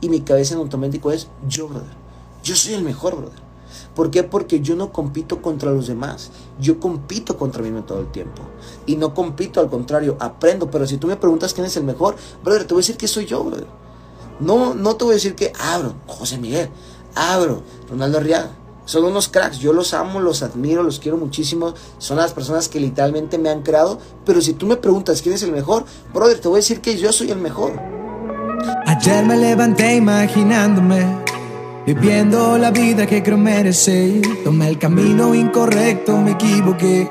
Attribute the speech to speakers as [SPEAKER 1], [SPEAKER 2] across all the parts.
[SPEAKER 1] y mi cabeza en automático es yo, brother. Yo soy el mejor, brother. ¿Por qué? Porque yo no compito contra los demás. Yo compito contra mí todo el tiempo. Y no compito, al contrario, aprendo. Pero si tú me preguntas quién es el mejor, brother, te voy a decir que soy yo, brother. No, no te voy a decir que abro, José Miguel, abro, Ronaldo Arriaga. Son unos cracks, yo los amo, los admiro, los quiero muchísimo. Son las personas que literalmente me han creado. Pero si tú me preguntas quién es el mejor, brother, te voy a decir que yo soy el mejor.
[SPEAKER 2] Ayer me levanté imaginándome Viviendo la vida que creo merecer. Tomé el camino incorrecto, me equivoqué.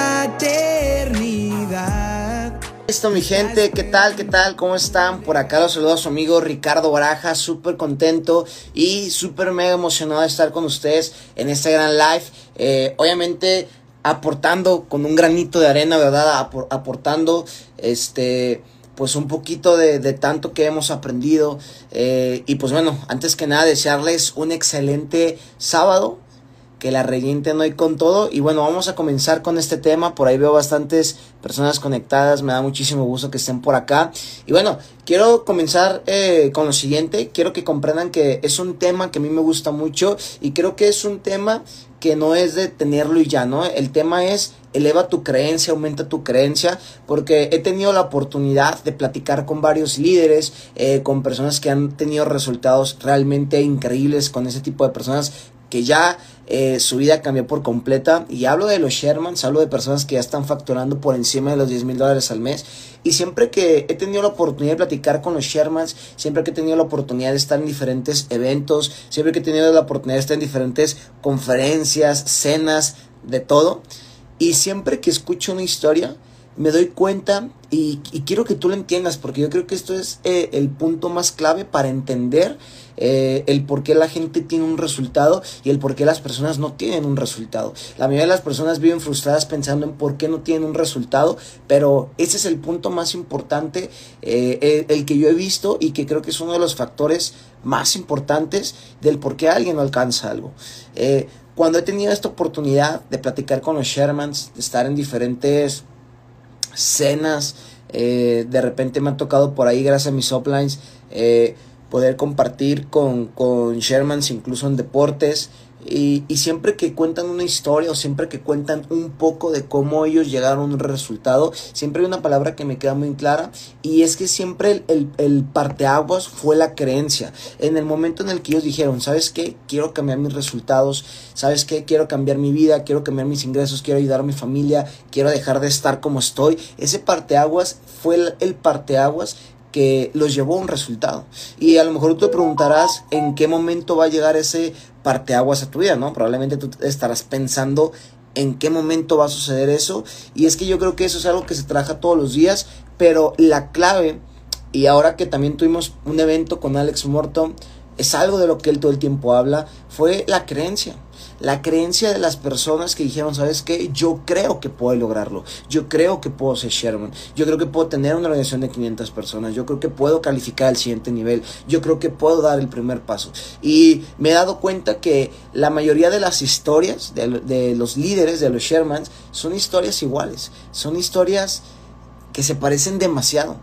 [SPEAKER 1] Esto mi gente, ¿qué tal? ¿Qué tal? ¿Cómo están? Por acá los saludo a su amigo Ricardo Baraja, súper contento y súper mega emocionado de estar con ustedes en este gran live. Eh, obviamente aportando con un granito de arena, ¿verdad? aportando este pues un poquito de, tanto que hemos aprendido. Eh, y pues bueno, antes que nada desearles un excelente sábado. Que la revienten hoy con todo. Y bueno, vamos a comenzar con este tema. Por ahí veo bastantes personas conectadas. Me da muchísimo gusto que estén por acá. Y bueno, quiero comenzar eh, con lo siguiente. Quiero que comprendan que es un tema que a mí me gusta mucho. Y creo que es un tema que no es de tenerlo y ya, ¿no? El tema es eleva tu creencia, aumenta tu creencia, porque he tenido la oportunidad de platicar con varios líderes, eh, con personas que han tenido resultados realmente increíbles, con ese tipo de personas que ya eh, su vida cambió por completa. Y hablo de los Shermans, hablo de personas que ya están facturando por encima de los 10 mil dólares al mes. Y siempre que he tenido la oportunidad de platicar con los Shermans, siempre que he tenido la oportunidad de estar en diferentes eventos, siempre que he tenido la oportunidad de estar en diferentes conferencias, cenas, de todo, y siempre que escucho una historia, me doy cuenta y, quiero que tú lo entiendas porque yo creo que esto es eh, el punto más clave para entender eh, el por qué la gente tiene un resultado y el por qué las personas no tienen un resultado. La mayoría de las personas viven frustradas pensando en por qué no tienen un resultado, pero ese es el punto más importante, eh, el, que yo he visto y que creo que es uno de los factores más importantes del por qué alguien no alcanza algo cuando he tenido esta oportunidad de platicar con los Shermans, de estar en diferentes cenas, eh, de repente me ha tocado por ahí, gracias a mis uplines, eh, poder compartir con, con Shermans incluso en deportes. Y, siempre que cuentan una historia o siempre que cuentan un poco de cómo ellos llegaron a un resultado, siempre hay una palabra que me queda muy clara y es que siempre el, el, parteaguas fue la creencia. En el momento en el que ellos dijeron, ¿sabes qué? Quiero cambiar mis resultados, ¿sabes qué? Quiero cambiar mi vida, quiero cambiar mis ingresos, quiero ayudar a mi familia, quiero dejar de estar como estoy. Ese parteaguas fue el, el parteaguas que los llevó a un resultado. Y a lo mejor tú te preguntarás en qué momento va a llegar ese parteaguas a tu vida, ¿no? Probablemente tú estarás pensando en qué momento va a suceder eso. Y es que yo creo que eso es algo que se trabaja todos los días, pero la clave, y ahora que también tuvimos un evento con Alex Morton, es algo de lo que él todo el tiempo habla, fue la creencia la creencia de las personas que dijeron, ¿sabes qué? Yo creo que puedo lograrlo. Yo creo que puedo ser Sherman. Yo creo que puedo tener una organización de 500 personas. Yo creo que puedo calificar al siguiente nivel. Yo creo que puedo dar el primer paso. Y me he dado cuenta que la mayoría de las historias de, los líderes, de los Shermans, son historias iguales. Son historias que se parecen demasiado.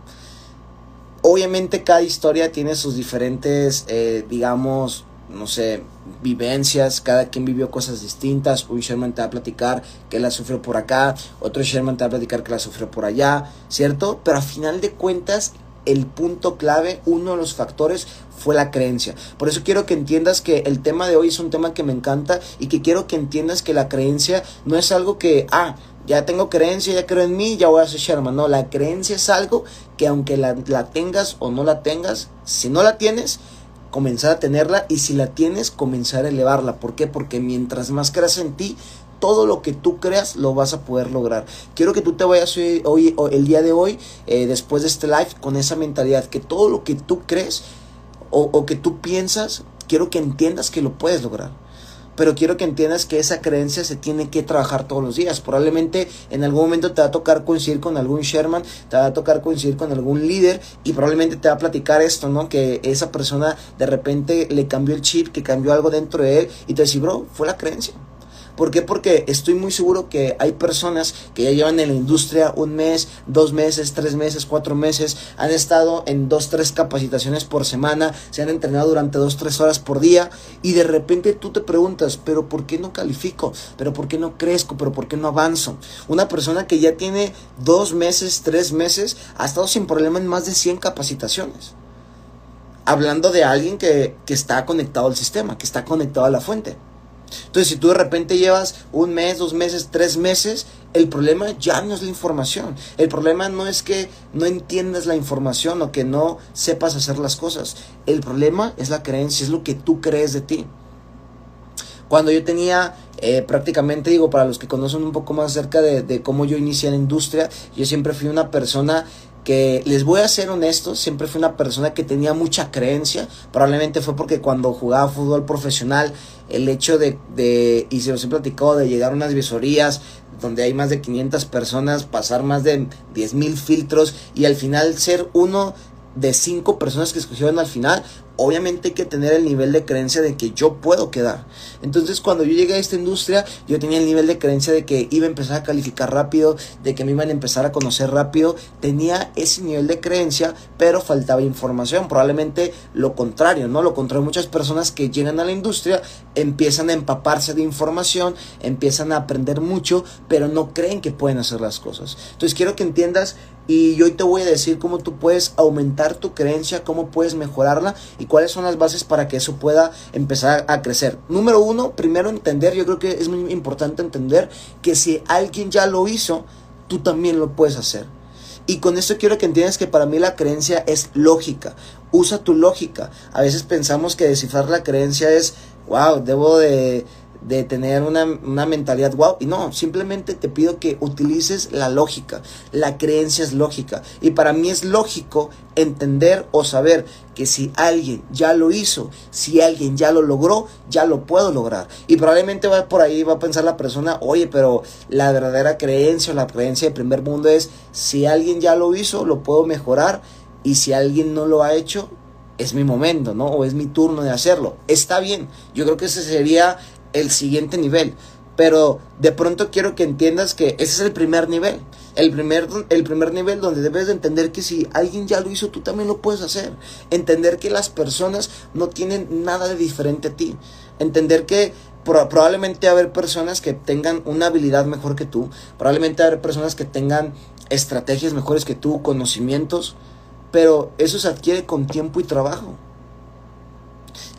[SPEAKER 1] Obviamente cada historia tiene sus diferentes, eh, digamos, no sé, vivencias, cada quien vivió cosas distintas. Un Sherman te va a platicar que la sufrió por acá, otro Sherman te va a platicar que la sufrió por allá, ¿cierto? Pero a final de cuentas, el punto clave, uno de los factores fue la creencia. Por eso quiero que entiendas que el tema de hoy es un tema que me encanta y que quiero que entiendas que la creencia no es algo que, ah, ya tengo creencia, ya creo en mí, ya voy a ser Sherman. No, la creencia es algo que aunque la, la tengas o no la tengas, si no la tienes, comenzar a tenerla y si la tienes, comenzar a elevarla. ¿Por qué? Porque mientras más creas en ti, todo lo que tú creas lo vas a poder lograr. Quiero que tú te vayas hoy, el día de hoy, eh, después de este live, con esa mentalidad, que todo lo que tú crees o, o que tú piensas, quiero que entiendas que lo puedes lograr pero quiero que entiendas que esa creencia se tiene que trabajar todos los días. Probablemente en algún momento te va a tocar coincidir con algún Sherman, te va a tocar coincidir con algún líder y probablemente te va a platicar esto, ¿no? Que esa persona de repente le cambió el chip, que cambió algo dentro de él y te dice, bro, fue la creencia. ¿Por qué? Porque estoy muy seguro que hay personas que ya llevan en la industria un mes, dos meses, tres meses, cuatro meses, han estado en dos, tres capacitaciones por semana, se han entrenado durante dos, tres horas por día y de repente tú te preguntas, pero ¿por qué no califico? ¿Pero por qué no crezco? ¿Pero por qué no avanzo? Una persona que ya tiene dos meses, tres meses, ha estado sin problema en más de 100 capacitaciones hablando de alguien que, que, está conectado al sistema, que está conectado a la fuente. Entonces, si tú de repente llevas un mes, dos meses, tres meses, el problema ya no es la información. El problema no es que no entiendas la información o que no sepas hacer las cosas. El problema es la creencia, es lo que tú crees de ti. Cuando yo tenía eh, prácticamente, digo, para los que conocen un poco más acerca de, cómo yo inicié en la industria, yo siempre fui una persona que les voy a ser honesto, siempre fui una persona que tenía mucha creencia, probablemente fue porque cuando jugaba fútbol profesional, el hecho de, de y se los he platicado, de llegar a unas visorías donde hay más de 500 personas, pasar más de 10 mil filtros y al final ser uno de cinco personas que escogieron al final, obviamente hay que tener el nivel de creencia de que yo puedo quedar. Entonces cuando yo llegué a esta industria, yo tenía el nivel de creencia de que iba a empezar a calificar rápido, de que me iban a empezar a conocer rápido. Tenía ese nivel de creencia, pero faltaba información. Probablemente lo contrario, ¿no? Lo contrario, muchas personas que llegan a la industria empiezan a empaparse de información, empiezan a aprender mucho, pero no creen que pueden hacer las cosas. Entonces quiero que entiendas y hoy te voy a decir cómo tú puedes aumentar tu creencia, cómo puedes mejorarla y cuáles son las bases para que eso pueda empezar a crecer. Número uno, primero entender, yo creo que es muy importante entender que si alguien ya lo hizo, tú también lo puedes hacer. Y con esto quiero que entiendas que para mí la creencia es lógica. Usa tu lógica. A veces pensamos que descifrar la creencia es, wow, debo de de tener una, mentalidad wow. Y no, simplemente te pido que utilices la lógica. La creencia es lógica. Y para mí es lógico entender o saber que si alguien ya lo hizo, si alguien ya lo logró, ya lo puedo lograr. Y probablemente va por ahí, va a pensar la persona, oye, pero la verdadera creencia o la creencia de primer mundo es, si alguien ya lo hizo, lo puedo mejorar. Y si alguien no lo ha hecho, es mi momento, ¿no? O es mi turno de hacerlo. Está bien. Yo creo que ese sería el siguiente nivel. Pero de pronto quiero que entiendas que ese es el primer nivel. El primer, el primer nivel donde debes de entender que si alguien ya lo hizo, tú también lo puedes hacer. Entender que las personas no tienen nada de diferente a ti. Entender que probablemente haber personas que tengan una habilidad mejor que tú. Probablemente haber personas que tengan estrategias mejores que tú, conocimientos. Pero eso se adquiere con tiempo y trabajo.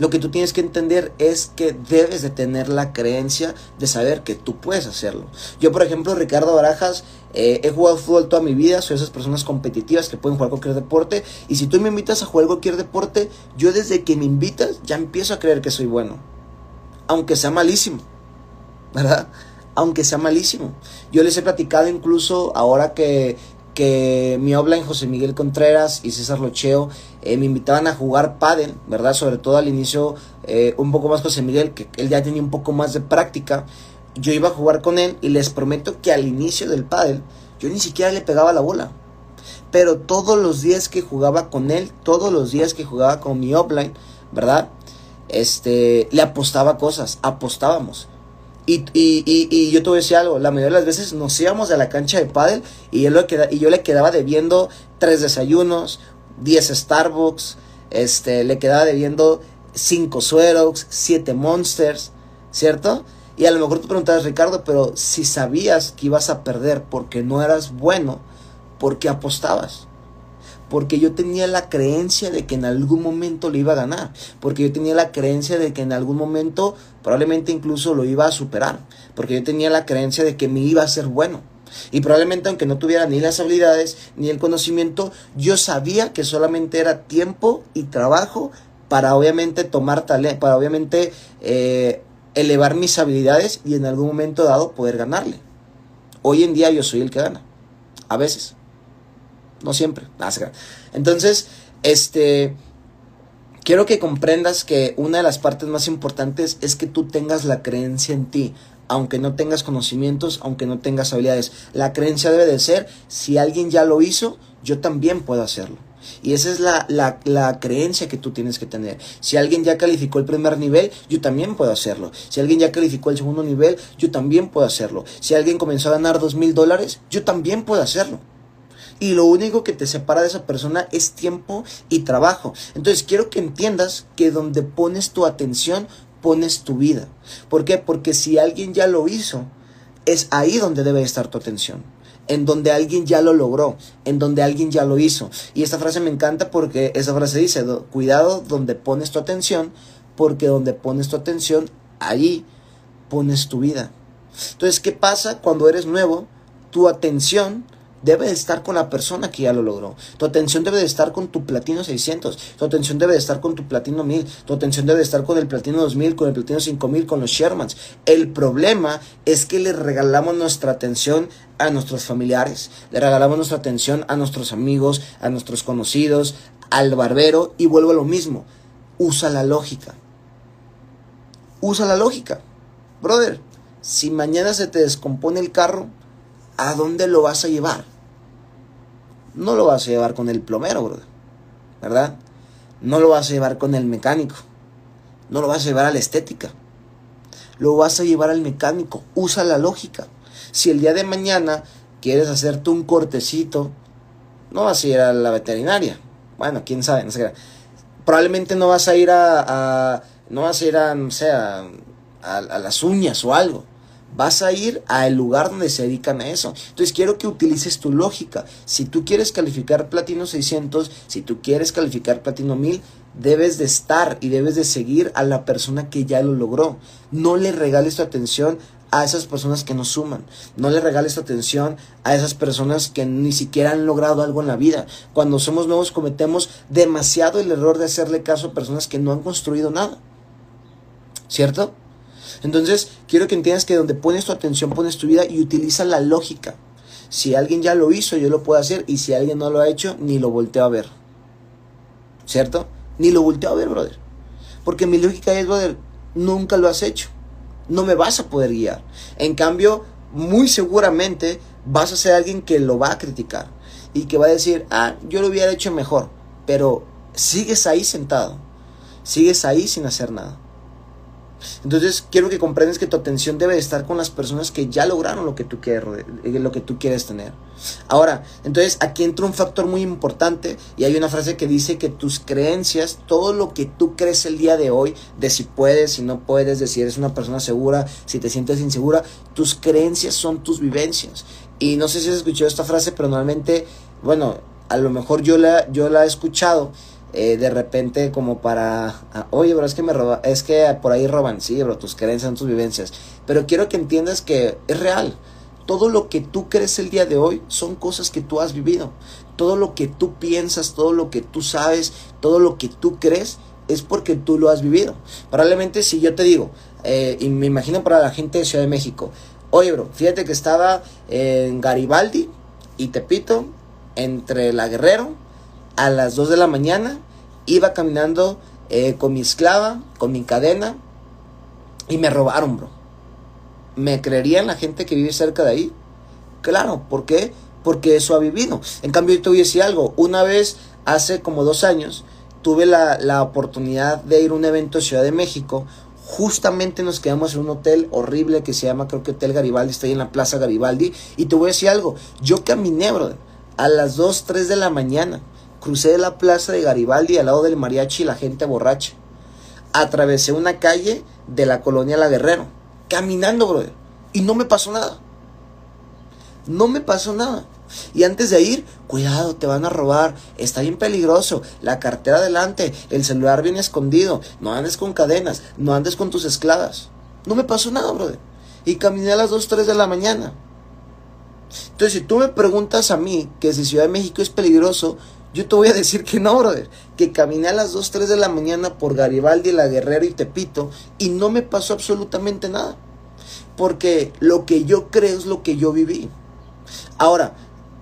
[SPEAKER 1] Lo que tú tienes que entender es que debes de tener la creencia de saber que tú puedes hacerlo. Yo, por ejemplo, Ricardo Barajas, eh, he jugado fútbol toda mi vida, soy esas personas competitivas que pueden jugar cualquier deporte. Y si tú me invitas a jugar cualquier deporte, yo desde que me invitas ya empiezo a creer que soy bueno. Aunque sea malísimo. ¿Verdad? Aunque sea malísimo. Yo les he platicado incluso ahora que que mi en José Miguel Contreras y César Locheo eh, me invitaban a jugar pádel, ¿verdad? Sobre todo al inicio eh, un poco más José Miguel, que él ya tenía un poco más de práctica. Yo iba a jugar con él y les prometo que al inicio del pádel yo ni siquiera le pegaba la bola. Pero todos los días que jugaba con él, todos los días que jugaba con mi offline, ¿verdad? Este, le apostaba cosas, apostábamos. Y, y, y, yo te voy a decir algo, la mayoría de las veces nos íbamos a la cancha de pádel y yo, y yo le quedaba debiendo tres desayunos, diez Starbucks, este, le quedaba debiendo cinco Suerox, siete Monsters, ¿cierto? Y a lo mejor tú preguntabas, Ricardo, pero si sabías que ibas a perder porque no eras bueno, ¿por qué apostabas? Porque yo tenía la creencia de que en algún momento lo iba a ganar, porque yo tenía la creencia de que en algún momento probablemente incluso lo iba a superar, porque yo tenía la creencia de que me iba a ser bueno. Y probablemente aunque no tuviera ni las habilidades ni el conocimiento, yo sabía que solamente era tiempo y trabajo para obviamente tomar talento, para obviamente eh, elevar mis habilidades y en algún momento dado poder ganarle. Hoy en día yo soy el que gana, a veces no siempre. Entonces, este, quiero que comprendas que una de las partes más importantes es que tú tengas la creencia en ti, aunque no tengas conocimientos, aunque no tengas habilidades. La creencia debe de ser, si alguien ya lo hizo, yo también puedo hacerlo. Y esa es la, la, creencia que tú tienes que tener. Si alguien ya calificó el primer nivel, yo también puedo hacerlo. Si alguien ya calificó el segundo nivel, yo también puedo hacerlo. Si alguien comenzó a ganar dos mil dólares, yo también puedo hacerlo. Y lo único que te separa de esa persona es tiempo y trabajo. Entonces quiero que entiendas que donde pones tu atención, pones tu vida. ¿Por qué? Porque si alguien ya lo hizo, es ahí donde debe estar tu atención en donde alguien ya lo logró, en donde alguien ya lo hizo. Y esta frase me encanta porque esa frase dice, cuidado donde pones tu atención, porque donde pones tu atención, allí pones tu vida. Entonces, ¿qué pasa cuando eres nuevo? Tu atención debe de estar con la persona que ya lo logró. Tu atención debe de estar con tu platino 600. Tu atención debe de estar con tu platino 1000. Tu atención debe de estar con el platino 2000, con el platino 5000, con los Shermans. El problema es que le regalamos nuestra atención a nuestros familiares. Le regalamos nuestra atención a nuestros amigos, a nuestros conocidos, al barbero y vuelvo a lo mismo. Usa la lógica. Usa la lógica. Brother, si mañana se te descompone el carro, ¿a dónde lo vas a llevar? No lo vas a llevar con el plomero. ¿Verdad? No lo vas a llevar con el mecánico. No lo vas a llevar a la estética. Lo vas a llevar al mecánico. Usa la lógica. Si el día de mañana quieres hacerte un cortecito, no vas a ir a la veterinaria. Bueno, quién sabe, no sé. Probablemente no vas a ir a, no vas a ir a, no sé, a las uñas o algo vas a ir al lugar donde se dedican a eso. Entonces quiero que utilices tu lógica. Si tú quieres calificar platino 600, si tú quieres calificar platino 1000, debes de estar y debes de seguir a la persona que ya lo logró. No le regales tu atención a esas personas que no suman. No le regales tu atención a esas personas que ni siquiera han logrado algo en la vida. Cuando somos nuevos cometemos demasiado el error de hacerle caso a personas que no han construido nada. ¿Cierto? Entonces, quiero que entiendas que donde pones tu atención, pones tu vida y utiliza la lógica. Si alguien ya lo hizo, yo lo puedo hacer. Y si alguien no lo ha hecho, ni lo volteo a ver. ¿Cierto? Ni lo volteo a ver, brother. Porque mi lógica es, brother, nunca lo has hecho. No me vas a poder guiar. En cambio, muy seguramente vas a ser alguien que lo va a criticar. Y que va a decir, ah, yo lo hubiera hecho mejor. Pero sigues ahí sentado. Sigues ahí sin hacer nada. Entonces quiero que comprendas que tu atención debe estar con las personas que ya lograron lo que tú quieres, eh, lo que tú quieres tener. Ahora, entonces aquí entra un factor muy importante y hay una frase que dice que tus creencias, todo lo que tú crees el día de hoy, de si puedes, si no puedes, de si eres una persona segura, si te sientes insegura, tus creencias son tus vivencias. Y no sé si has escuchado esta frase, pero normalmente, bueno, a lo mejor yo la, yo la he escuchado eh, de repente como para, ah, oye, bro, es que me roba, es que por ahí roban, sí, bro, tus creencias tus vivencias, pero quiero que entiendas que es real. Todo lo que tú crees el día de hoy son cosas que tú has vivido. Todo lo que tú piensas, todo lo que tú sabes, todo lo que tú crees es porque tú lo has vivido. Probablemente si yo te digo, eh, y me imagino para la gente de Ciudad de México, oye, bro, fíjate que estaba en Garibaldi y Tepito, entre la Guerrero, a las 2 de la mañana, iba caminando eh, con mi esclava, con mi cadena, y me robaron, bro. ¿Me creerían la gente que vive cerca de ahí? Claro, ¿por qué? Porque eso ha vivido. En cambio, yo te voy a decir algo. Una vez, hace como dos años, tuve la, la oportunidad de ir a un evento en Ciudad de México. Justamente nos quedamos en un hotel horrible que se llama, creo que Hotel Garibaldi, está ahí en la Plaza Garibaldi. Y te voy a decir algo. Yo caminé, bro, a las 2, 3 de la mañana Crucé la plaza de Garibaldi al lado del mariachi y la gente borracha. Atravesé una calle de la colonia La Guerrero. Caminando, brother. Y no me pasó nada. No me pasó nada. Y antes de ir, cuidado, te van a robar, está bien peligroso, la cartera adelante, el celular bien escondido, no andes con cadenas, no andes con tus esclavas. No me pasó nada, brother. Y caminé a las 2, 3 de la mañana. Entonces, si tú me preguntas a mí que si Ciudad de México es peligroso, yo te voy a decir que no, brother. Que caminé a las 2, 3 de la mañana por Garibaldi, La Guerrero y Tepito y no me pasó absolutamente nada. Porque lo que yo creo es lo que yo viví. Ahora,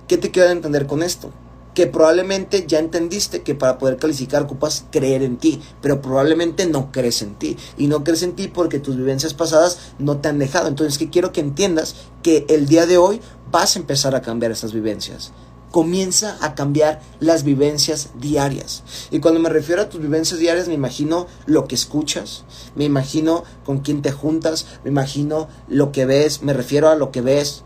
[SPEAKER 1] ¿qué te quiero entender con esto? que probablemente ya entendiste que para poder calificar ocupas creer en ti, pero probablemente no crees en ti. Y no crees en ti porque tus vivencias pasadas no te han dejado. Entonces, que quiero que entiendas que el día de hoy vas a empezar a cambiar estas vivencias comienza a cambiar las vivencias diarias. Y cuando me refiero a tus vivencias diarias, me imagino lo que escuchas, me imagino con quién te juntas, me imagino lo que ves, me refiero a lo que ves,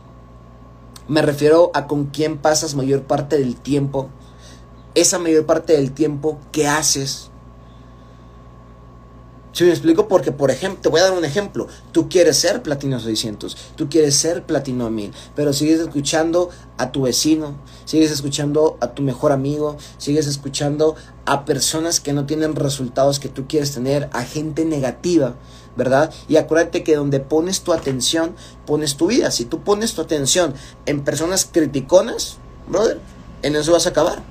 [SPEAKER 1] me refiero a con quién pasas mayor parte del tiempo, esa mayor parte del tiempo que haces. Si me explico? Porque, por ejemplo, te voy a dar un ejemplo. Tú quieres ser platino 600, tú quieres ser platino 1000, pero sigues escuchando a tu vecino, sigues escuchando a tu mejor amigo, sigues escuchando a personas que no tienen resultados que tú quieres tener, a gente negativa, ¿verdad? Y acuérdate que donde pones tu atención, pones tu vida. Si tú pones tu atención en personas criticonas, brother, en eso vas a acabar.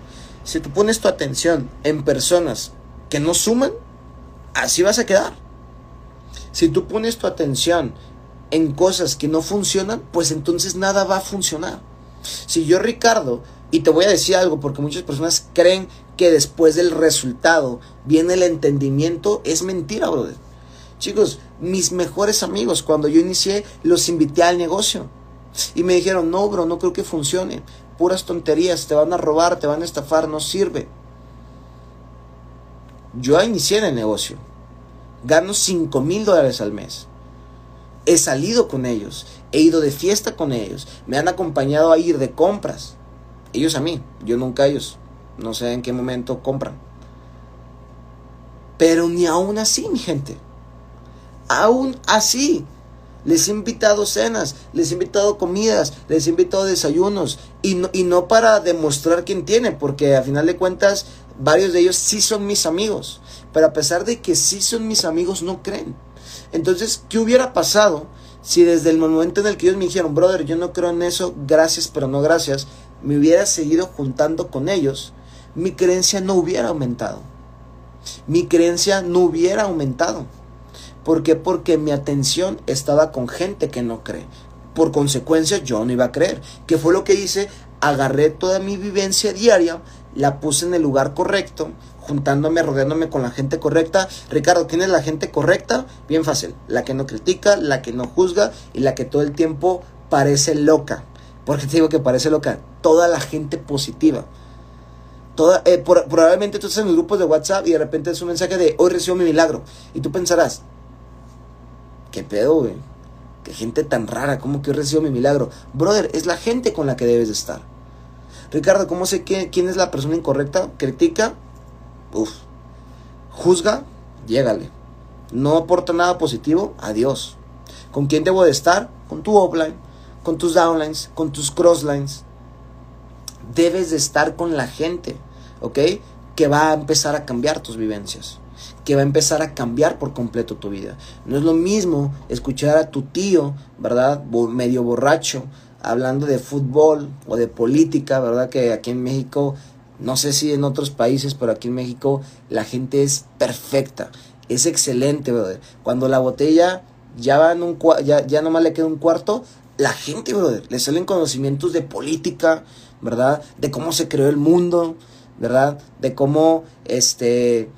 [SPEAKER 1] Si tú pones tu atención en personas que no suman, así vas a quedar. Si tú pones tu atención en cosas que no funcionan, pues entonces nada va a funcionar. Si yo, Ricardo, y te voy a decir algo, porque muchas personas creen que después del resultado viene el entendimiento, es mentira, brother. Chicos, mis mejores amigos, cuando yo inicié, los invité al negocio. Y me dijeron, no, bro, no creo que funcione. Puras tonterías, te van a robar, te van a estafar, no sirve. Yo inicié en el negocio. Gano 5 mil dólares al mes. He salido con ellos. He ido de fiesta con ellos. Me han acompañado a ir de compras. Ellos a mí. Yo nunca a ellos. No sé en qué momento compran. Pero ni aún así, mi gente. Aún así. Les he invitado cenas, les he invitado comidas, les he invitado desayunos. Y no, y no para demostrar quién tiene, porque a final de cuentas varios de ellos sí son mis amigos, pero a pesar de que sí son mis amigos, no creen. Entonces, ¿qué hubiera pasado si desde el momento en el que ellos me dijeron, brother, yo no creo en eso, gracias, pero no gracias, me hubiera seguido juntando con ellos, mi creencia no hubiera aumentado. Mi creencia no hubiera aumentado. ¿Por qué? Porque mi atención estaba con gente que no cree. Por consecuencia, yo no iba a creer. ¿Qué fue lo que hice? Agarré toda mi vivencia diaria la puse en el lugar correcto, juntándome, rodeándome con la gente correcta. Ricardo, ¿quién es la gente correcta? Bien fácil, la que no critica, la que no juzga y la que todo el tiempo parece loca. ¿Por qué te digo que parece loca? Toda la gente positiva. Toda, eh, probablemente tú estás en los grupos de WhatsApp y de repente es un mensaje de hoy recibo mi milagro. Y tú pensarás, ¿qué pedo, güey? Qué gente tan rara, ¿cómo que hoy recibo mi milagro? Brother, es la gente con la que debes de estar. Ricardo, ¿cómo sé quién es la persona incorrecta? Critica, uff. Juzga, llégale. No aporta nada positivo, adiós. ¿Con quién debo de estar? Con tu offline, con tus downlines, con tus crosslines. Debes de estar con la gente, ¿ok? Que va a empezar a cambiar tus vivencias que va a empezar a cambiar por completo tu vida. No es lo mismo escuchar a tu tío, ¿verdad? Medio borracho, hablando de fútbol o de política, ¿verdad? Que aquí en México, no sé si en otros países, pero aquí en México la gente es perfecta, es excelente, brother. Cuando la botella ya va en un ya, ya nomás le queda un cuarto, la gente, brother, le salen conocimientos de política, ¿verdad? De cómo se creó el mundo, ¿verdad? De cómo, este,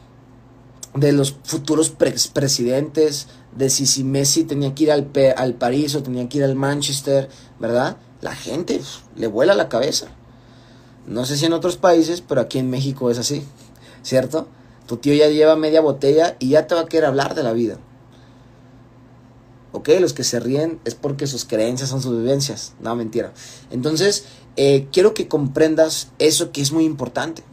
[SPEAKER 1] de los futuros presidentes, de si, si Messi tenía que ir al, al París o tenía que ir al Manchester, ¿verdad? La gente le vuela la cabeza. No sé si en otros países, pero aquí en México es así, ¿cierto? Tu tío ya lleva media botella y ya te va a querer hablar de la vida. ¿Ok? Los que se ríen es porque sus creencias son sus vivencias. No, mentira. Entonces, eh, quiero que comprendas eso que es muy importante.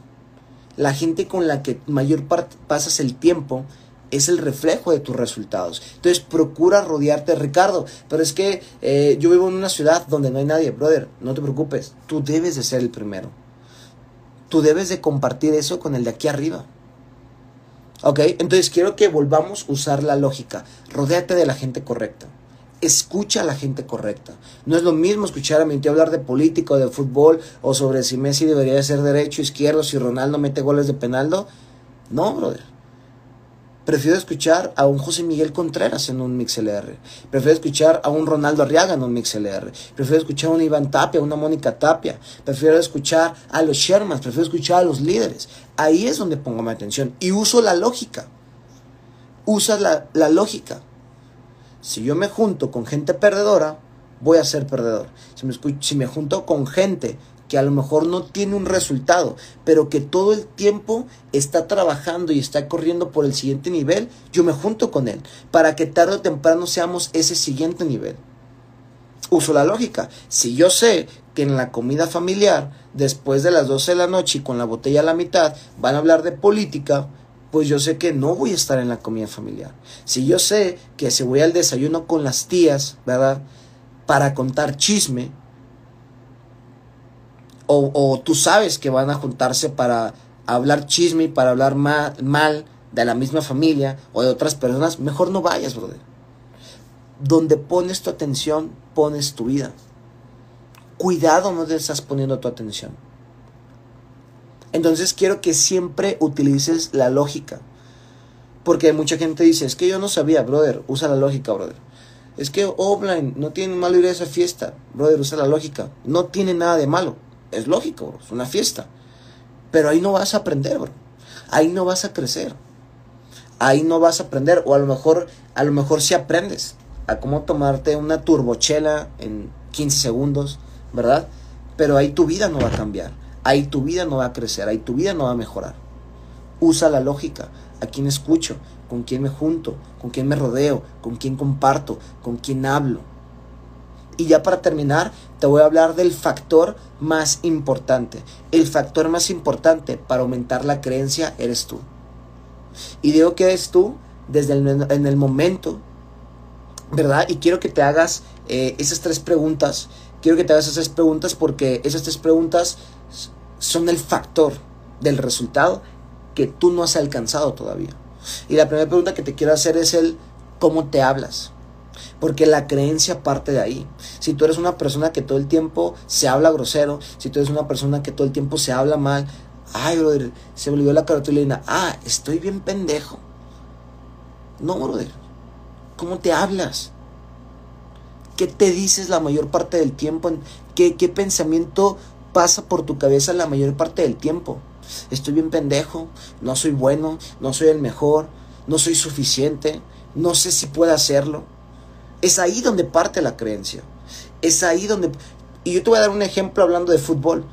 [SPEAKER 1] La gente con la que mayor parte pasas el tiempo es el reflejo de tus resultados. Entonces procura rodearte, Ricardo. Pero es que eh, yo vivo en una ciudad donde no hay nadie, brother. No te preocupes. Tú debes de ser el primero. Tú debes de compartir eso con el de aquí arriba. ¿Ok? Entonces quiero que volvamos a usar la lógica. Rodéate de la gente correcta. Escucha a la gente correcta. No es lo mismo escuchar a mi tío hablar de política o de fútbol o sobre si Messi debería ser derecho, izquierdo, si Ronaldo mete goles de penaldo. No, brother Prefiero escuchar a un José Miguel Contreras en un MixLR. Prefiero escuchar a un Ronaldo Arriaga en un MixLR. Prefiero escuchar a un Iván Tapia, a una Mónica Tapia. Prefiero escuchar a los Shermans. Prefiero escuchar a los líderes. Ahí es donde pongo mi atención. Y uso la lógica. Usa la, la lógica. Si yo me junto con gente perdedora, voy a ser perdedor. Si me, si me junto con gente que a lo mejor no tiene un resultado, pero que todo el tiempo está trabajando y está corriendo por el siguiente nivel, yo me junto con él para que tarde o temprano seamos ese siguiente nivel. Uso la lógica. Si yo sé que en la comida familiar, después de las 12 de la noche y con la botella a la mitad, van a hablar de política, pues yo sé que no voy a estar en la comida familiar. Si yo sé que si voy al desayuno con las tías, ¿verdad? Para contar chisme, o, tú sabes que van a juntarse para hablar chisme y para hablar mal, de la misma familia o de otras personas, mejor no vayas, brother. Donde pones tu atención, pones tu vida. Cuidado no te estás poniendo tu atención. Entonces quiero que siempre utilices la lógica. Porque mucha gente dice, es que yo no sabía, brother, usa la lógica, brother. Es que Offline no tiene malo ir a esa fiesta, brother, usa la lógica. No tiene nada de malo es lógico, es una fiesta. Pero ahí no vas a aprender, bro. Ahí no vas a crecer. Ahí no vas a aprender. O a lo mejor, a lo mejor sí aprendes a cómo tomarte una turbochela en 15 segundos, ¿verdad? Pero ahí tu vida no va a cambiar. Ahí tu vida no va a crecer. Ahí tu vida no va a mejorar. Usa la lógica. A quién escucho, con quién me junto, con quién me rodeo, con quién comparto, con quién hablo. Y ya para terminar, te voy a hablar del factor más importante. El factor más importante para aumentar la creencia eres tú. Y digo que eres tú desde el, en el momento, ¿verdad? Y quiero que te hagas eh, esas tres preguntas. Quiero que te hagas esas preguntas porque esas tres preguntas son el factor del resultado que tú no has alcanzado todavía. Y la primera pregunta que te quiero hacer es el cómo te hablas. Porque la creencia parte de ahí. Si tú eres una persona que todo el tiempo se habla grosero, si tú eres una persona que todo el tiempo se habla mal, ay, brother, se olvidó la cartulina. Ah, estoy bien pendejo. No, brother. ¿Cómo te hablas? ¿Qué te dices la mayor parte del tiempo? ¿Qué, qué pensamiento pasa por tu cabeza la mayor parte del tiempo? Estoy bien pendejo, no soy bueno, no soy el mejor, no soy suficiente, no sé si puedo hacerlo. Es ahí donde parte la creencia. Es ahí donde... Y yo te voy a dar un ejemplo hablando de fútbol.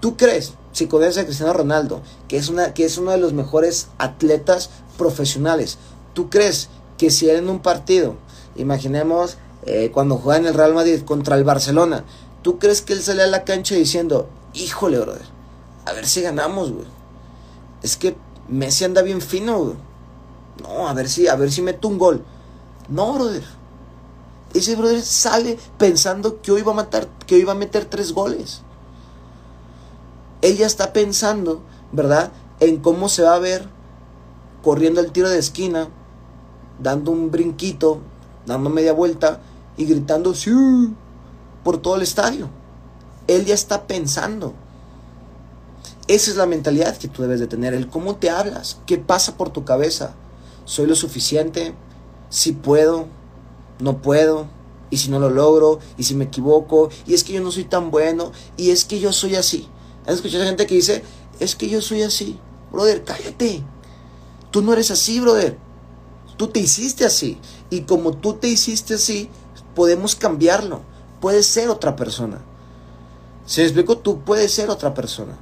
[SPEAKER 1] ¿Tú crees, si conoces a Cristiano Ronaldo, que es, una, que es uno de los mejores atletas profesionales, ¿tú crees que si él en un partido, imaginemos eh, cuando juega en el Real Madrid contra el Barcelona, ¿tú crees que él sale a la cancha diciendo, híjole, brother, a ver si ganamos, güey? Es que Messi anda bien fino, güey. No, a ver si, a ver si meto un gol. No, brother ese brother sale pensando que hoy va a matar, que hoy va a meter tres goles. Ella está pensando, ¿verdad? En cómo se va a ver corriendo el tiro de esquina, dando un brinquito, dando media vuelta y gritando ¡Sí! por todo el estadio. Él ya está pensando. Esa es la mentalidad que tú debes de tener, el cómo te hablas, qué pasa por tu cabeza. ¿Soy lo suficiente? ¿Si puedo? No puedo, y si no lo logro, y si me equivoco, y es que yo no soy tan bueno, y es que yo soy así. ¿Has escuchado gente que dice, es que yo soy así? Brother, cállate. Tú no eres así, brother. Tú te hiciste así. Y como tú te hiciste así, podemos cambiarlo. Puedes ser otra persona. Si me explico, tú puedes ser otra persona.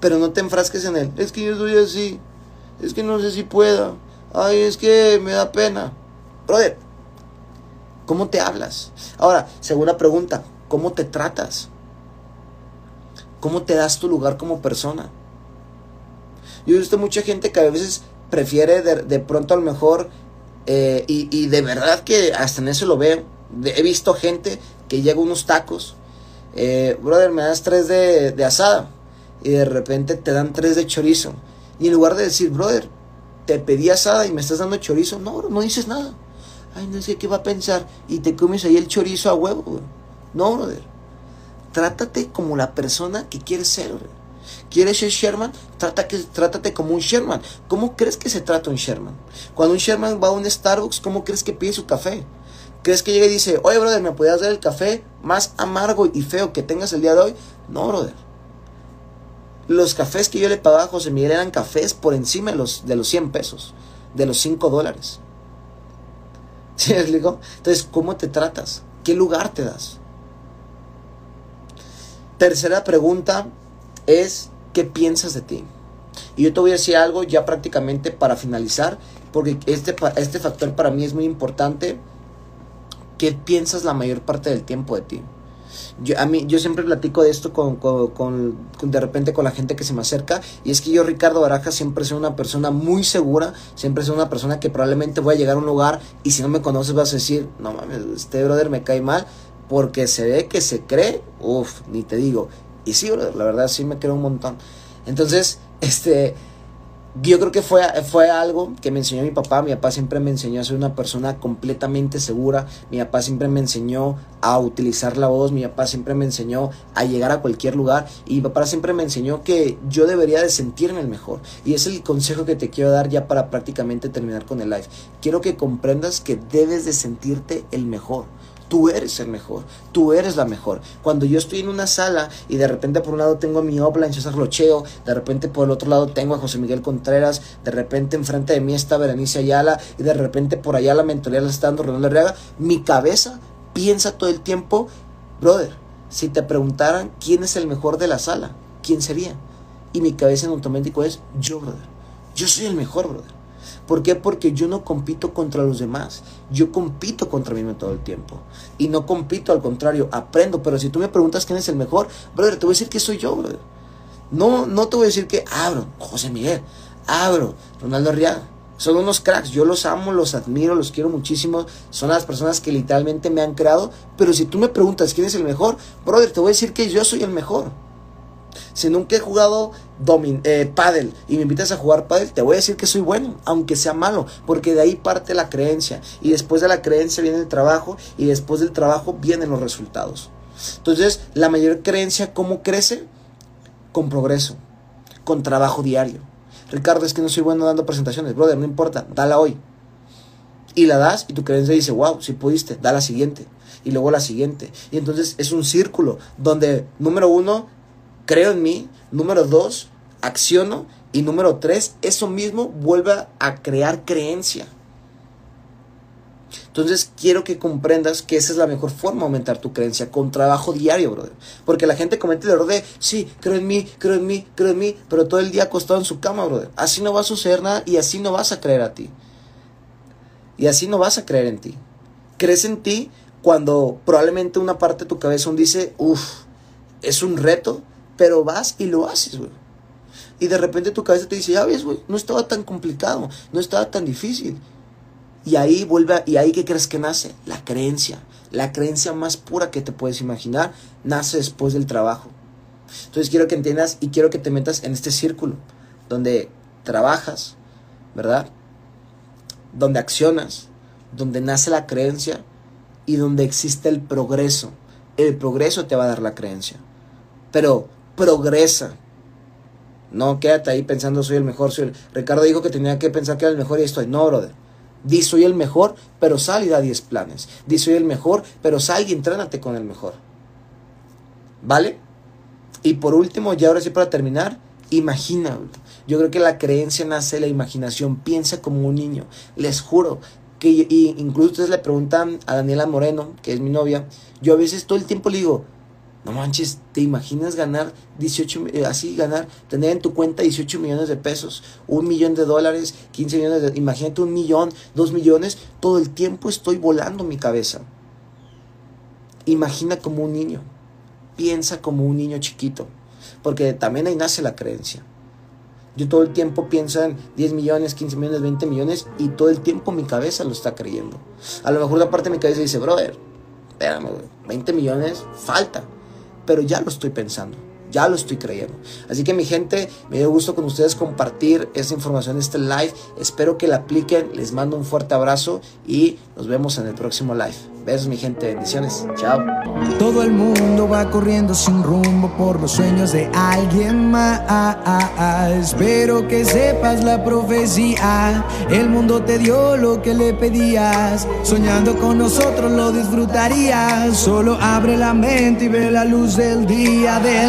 [SPEAKER 1] Pero no te enfrasques en él. Es que yo soy así. Es que no sé si pueda. Ay, es que me da pena. Brother, ¿cómo te hablas? Ahora, segunda pregunta, ¿cómo te tratas? ¿Cómo te das tu lugar como persona? Yo he visto mucha gente que a veces prefiere de, pronto a lo mejor, eh, y, de verdad que hasta en eso lo veo. he visto gente que llega unos tacos, eh, brother, me das tres de, de asada, y de repente te dan tres de chorizo. Y en lugar de decir, brother, te pedí asada y me estás dando chorizo. No, no dices nada. Ay, no sé qué va a pensar. Y te comes ahí el chorizo a huevo, No, brother. Trátate como la persona que quieres ser, ¿Quieres ser Sherman? Trata que, trátate como un Sherman. ¿Cómo crees que se trata un Sherman? Cuando un Sherman va a un Starbucks, ¿cómo crees que pide su café? ¿Crees que llega y dice, oye, brother, ¿me podías dar el café más amargo y feo que tengas el día de hoy? No, brother. Los cafés que yo le pagaba a José Miguel eran cafés por encima de los, de los 100 pesos, de los 5 dólares. ¿Sí me explico? Entonces, ¿cómo te tratas? ¿Qué lugar te das? Tercera pregunta es, ¿qué piensas de ti? Y yo te voy a decir algo ya prácticamente para finalizar, porque este, este factor para mí es muy importante. ¿Qué piensas la mayor parte del tiempo de ti? Yo, a mí, yo siempre platico de esto con, con, de repente con la gente que se me acerca. Y es que yo, Ricardo Baraja, siempre soy una persona muy segura. Siempre soy una persona que probablemente voy a llegar a un lugar y si no me conoces vas a decir, no mames, este brother me cae mal porque se ve que se cree, uff, ni te digo. Y sí, la verdad sí me creo un montón. Entonces, este, yo creo que fue, fue algo que me enseñó mi papá. Mi papá siempre me enseñó a ser una persona completamente segura. Mi papá siempre me enseñó a utilizar la voz. Mi papá siempre me enseñó a llegar a cualquier lugar. Y mi papá siempre me enseñó que yo debería de sentirme el mejor. Y es el consejo que te quiero dar ya para prácticamente terminar con el live. Quiero que comprendas que debes de sentirte el mejor. Tú eres el mejor, tú eres la mejor. Cuando yo estoy en una sala y de repente por un lado tengo a mi Obla en César Rocheo, de repente por el otro lado tengo a José Miguel Contreras, de repente enfrente de mí está Berenice Ayala y de repente por allá la mentoría la está dando Ronaldo Arriaga, mi cabeza piensa todo el tiempo, brother, si te preguntaran quién es el mejor de la sala, ¿quién sería? Y mi cabeza en automático es yo, brother. Yo soy el mejor, brother. ¿Por qué? Porque yo no compito contra los demás. Yo compito contra mí todo el tiempo. Y no compito, al contrario, aprendo. Pero si tú me preguntas quién es el mejor, brother, te voy a decir que soy yo, brother. No, no te voy a decir que abro, José Miguel, abro, Ronaldo Arriaga. Son unos cracks, yo los amo, los admiro, los quiero muchísimo. Son las personas que literalmente me han creado. Pero si tú me preguntas quién es el mejor, brother, te voy a decir que yo soy el mejor. Si nunca he jugado domin eh, paddle y me invitas a jugar paddle, te voy a decir que soy bueno, aunque sea malo, porque de ahí parte la creencia. Y después de la creencia viene el trabajo y después del trabajo vienen los resultados. Entonces, la mayor creencia, ¿cómo crece? Con progreso, con trabajo diario. Ricardo, es que no soy bueno dando presentaciones. Brother, no importa, dala hoy. Y la das y tu creencia dice, wow, si pudiste, da la siguiente. Y luego la siguiente. Y entonces es un círculo donde, número uno, creo en mí. Número dos, acciono. Y número tres, eso mismo vuelve a crear creencia. Entonces quiero que comprendas que esa es la mejor forma de aumentar tu creencia con trabajo diario, brother. Porque la gente comete el error de, sí, creo en mí, creo en mí, creo en mí, pero todo el día acostado en su cama, brother. Así no va a suceder nada y así no vas a creer a ti. Y así no vas a creer en ti. Crees en ti cuando probablemente una parte de tu cabeza dice, uff, es un reto, pero vas y lo haces, güey. Y de repente tu cabeza te dice, ya ves, güey, no estaba tan complicado, no estaba tan difícil. Y ahí vuelve, y ahí qué crees que nace? La creencia. La creencia más pura que te puedes imaginar nace después del trabajo. Entonces quiero que entiendas y quiero que te metas en este círculo donde trabajas, ¿verdad? Donde accionas, donde nace la creencia y donde existe el progreso. El progreso te va a dar la creencia. Pero progresa. No, quédate ahí pensando soy el mejor. Soy el... Ricardo dijo que tenía que pensar que era el mejor y estoy. No, brother. Di soy el mejor, pero sal y da 10 planes. Di soy el mejor, pero sal y entrénate con el mejor. ¿Vale? Y por último, ya ahora sí para terminar, imagina. Yo creo que la creencia nace de la imaginación. Piensa como un niño. Les juro que y incluso ustedes le preguntan a Daniela Moreno, que es mi novia, yo a veces todo el tiempo le digo, no manches, ¿te imaginas ganar 18, eh, así ganar, tener en tu cuenta 18 millones de pesos, un millón de dólares, 15 millones de, imagínate un millón, dos millones, todo el tiempo estoy volando mi cabeza. Imagina como un niño, piensa como un niño chiquito, porque también ahí nace la creencia. Yo todo el tiempo pienso en 10 millones, 15 millones, 20 millones y todo el tiempo mi cabeza lo está creyendo. A lo mejor la parte de mi cabeza dice, brother, espérame, 20 millones falta pero ya lo estoy pensando. Ya lo estoy creyendo. Así que mi gente, me dio gusto con ustedes compartir esta información, este live. Espero que la apliquen. Les mando un fuerte abrazo y nos vemos en el próximo live. Besos, mi gente. Bendiciones. Chao.
[SPEAKER 2] Todo el mundo va corriendo sin rumbo por los sueños de alguien más. Espero que sepas la profecía. El mundo te dio lo que le pedías. Soñando con nosotros lo disfrutarías. Solo abre la mente y ve la luz del día de